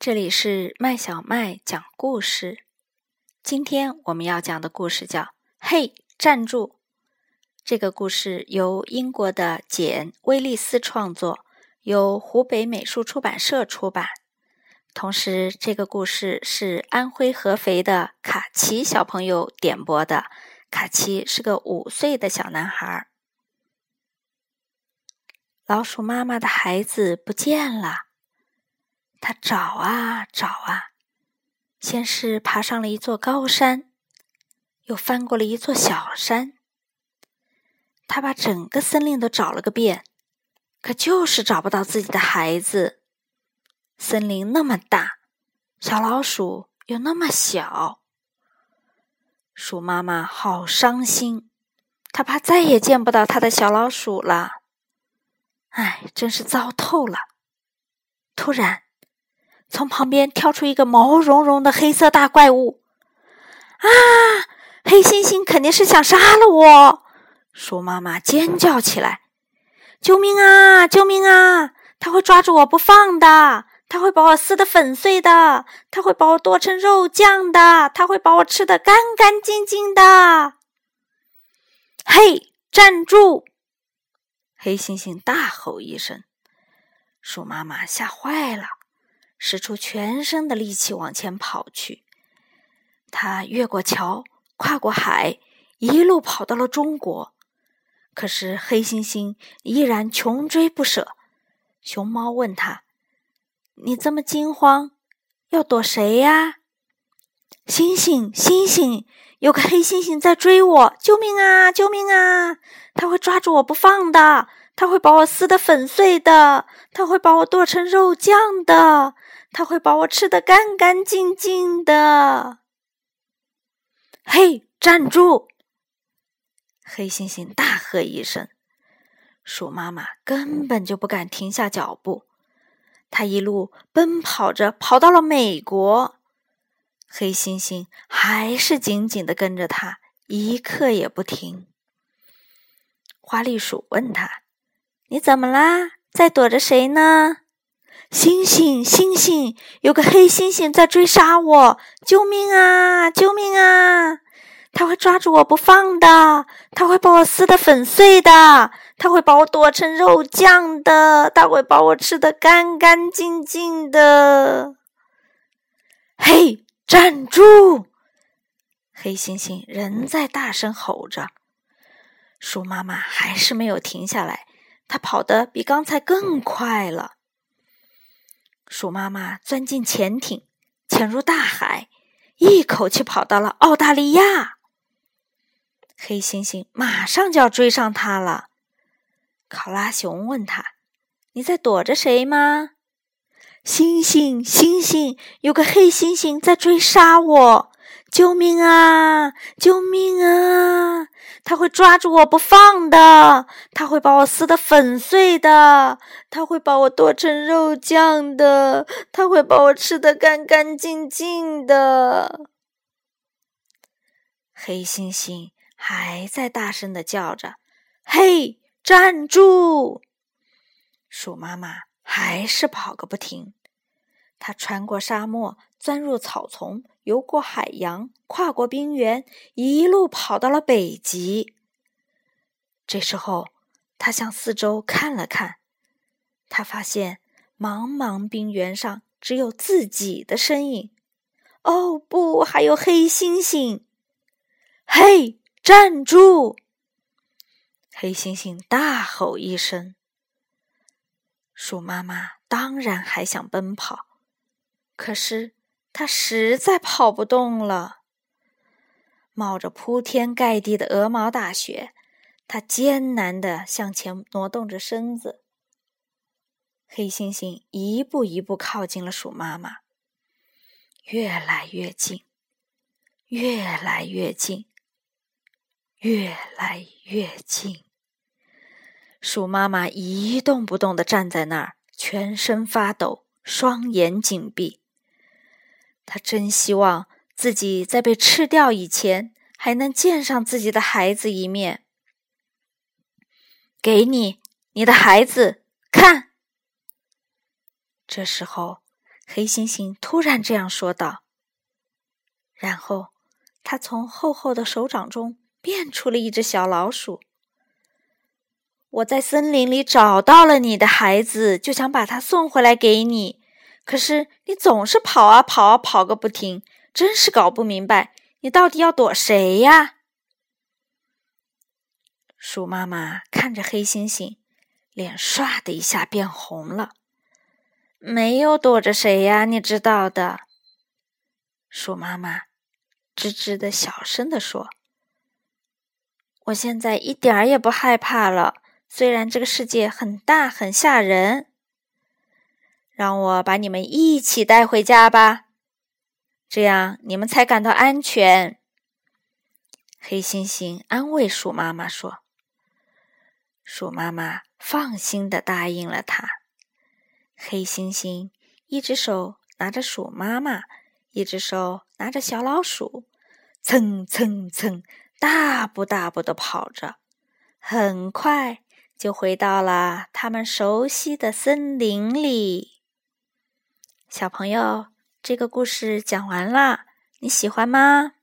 这里是麦小麦讲故事。今天我们要讲的故事叫《嘿，站住》。这个故事由英国的简·威利斯创作，由湖北美术出版社出版。同时，这个故事是安徽合肥的卡奇小朋友点播的。卡奇是个五岁的小男孩。老鼠妈妈的孩子不见了。他找啊找啊，先是爬上了一座高山，又翻过了一座小山。他把整个森林都找了个遍，可就是找不到自己的孩子。森林那么大，小老鼠又那么小，鼠妈妈好伤心，她怕再也见不到她的小老鼠了。唉，真是糟透了！突然。从旁边跳出一个毛茸茸的黑色大怪物！啊，黑猩猩肯定是想杀了我！鼠妈妈尖叫起来：“救命啊！救命啊！他会抓住我不放的，他会把我撕得粉碎的，他会把我剁成肉酱的，他会把我吃的干干净净的！”嘿，站住！黑猩猩大吼一声，鼠妈妈吓坏了。使出全身的力气往前跑去，他越过桥，跨过海，一路跑到了中国。可是黑猩猩依然穷追不舍。熊猫问他：“你这么惊慌，要躲谁呀？”“星星，星星，有个黑猩猩在追我！救命啊！救命啊！他会抓住我不放的，他会把我撕得粉碎的，他会把我剁成肉酱的。”他会把我吃的干干净净的。嘿，站住！黑猩猩大喝一声，鼠妈妈根本就不敢停下脚步。它一路奔跑着，跑到了美国。黑猩猩还是紧紧的跟着它，一刻也不停。花栗鼠问他：“你怎么啦？在躲着谁呢？”星星，星星，有个黑猩猩在追杀我！救命啊！救命啊！他会抓住我不放的，他会把我撕得粉碎的，他会把我剁成肉酱的，他会把我吃的干干净净的。嘿，站住！黑猩猩仍在大声吼着，鼠妈妈还是没有停下来，它跑得比刚才更快了。鼠妈妈钻进潜艇，潜入大海，一口气跑到了澳大利亚。黑猩猩马上就要追上它了。考拉熊问他：“你在躲着谁吗？”“星星，星星，有个黑猩猩在追杀我！救命啊！救命啊！”他会抓住我不放的，他会把我撕得粉碎的，他会把我剁成肉酱的，他会把我吃得干干净净的。黑猩猩还在大声的叫着：“嘿，站住！”鼠妈妈还是跑个不停，它穿过沙漠，钻入草丛。游过海洋，跨过冰原，一路跑到了北极。这时候，他向四周看了看，他发现茫茫冰原上只有自己的身影。哦，不，还有黑猩猩！嘿，站住！黑猩猩大吼一声。鼠妈妈当然还想奔跑，可是。他实在跑不动了，冒着铺天盖地的鹅毛大雪，他艰难地向前挪动着身子。黑猩猩一步一步靠近了鼠妈妈，越来越近，越来越近，越来越近。鼠妈妈一动不动地站在那儿，全身发抖，双眼紧闭。他真希望自己在被吃掉以前，还能见上自己的孩子一面。给你，你的孩子看。这时候，黑猩猩突然这样说道。然后，他从厚厚的手掌中变出了一只小老鼠。我在森林里找到了你的孩子，就想把他送回来给你。可是你总是跑啊跑啊跑个不停，真是搞不明白，你到底要躲谁呀？鼠妈妈看着黑猩猩，脸唰的一下变红了。没有躲着谁呀，你知道的。鼠妈妈吱吱的小声的说：“我现在一点儿也不害怕了，虽然这个世界很大很吓人。让我把你们一起带回家吧，这样你们才感到安全。”黑猩猩安慰鼠妈妈说。鼠妈妈放心的答应了他。黑猩猩一只手拿着鼠妈妈，一只手拿着小老鼠，蹭蹭蹭，大步大步的跑着，很快就回到了他们熟悉的森林里。小朋友，这个故事讲完了，你喜欢吗？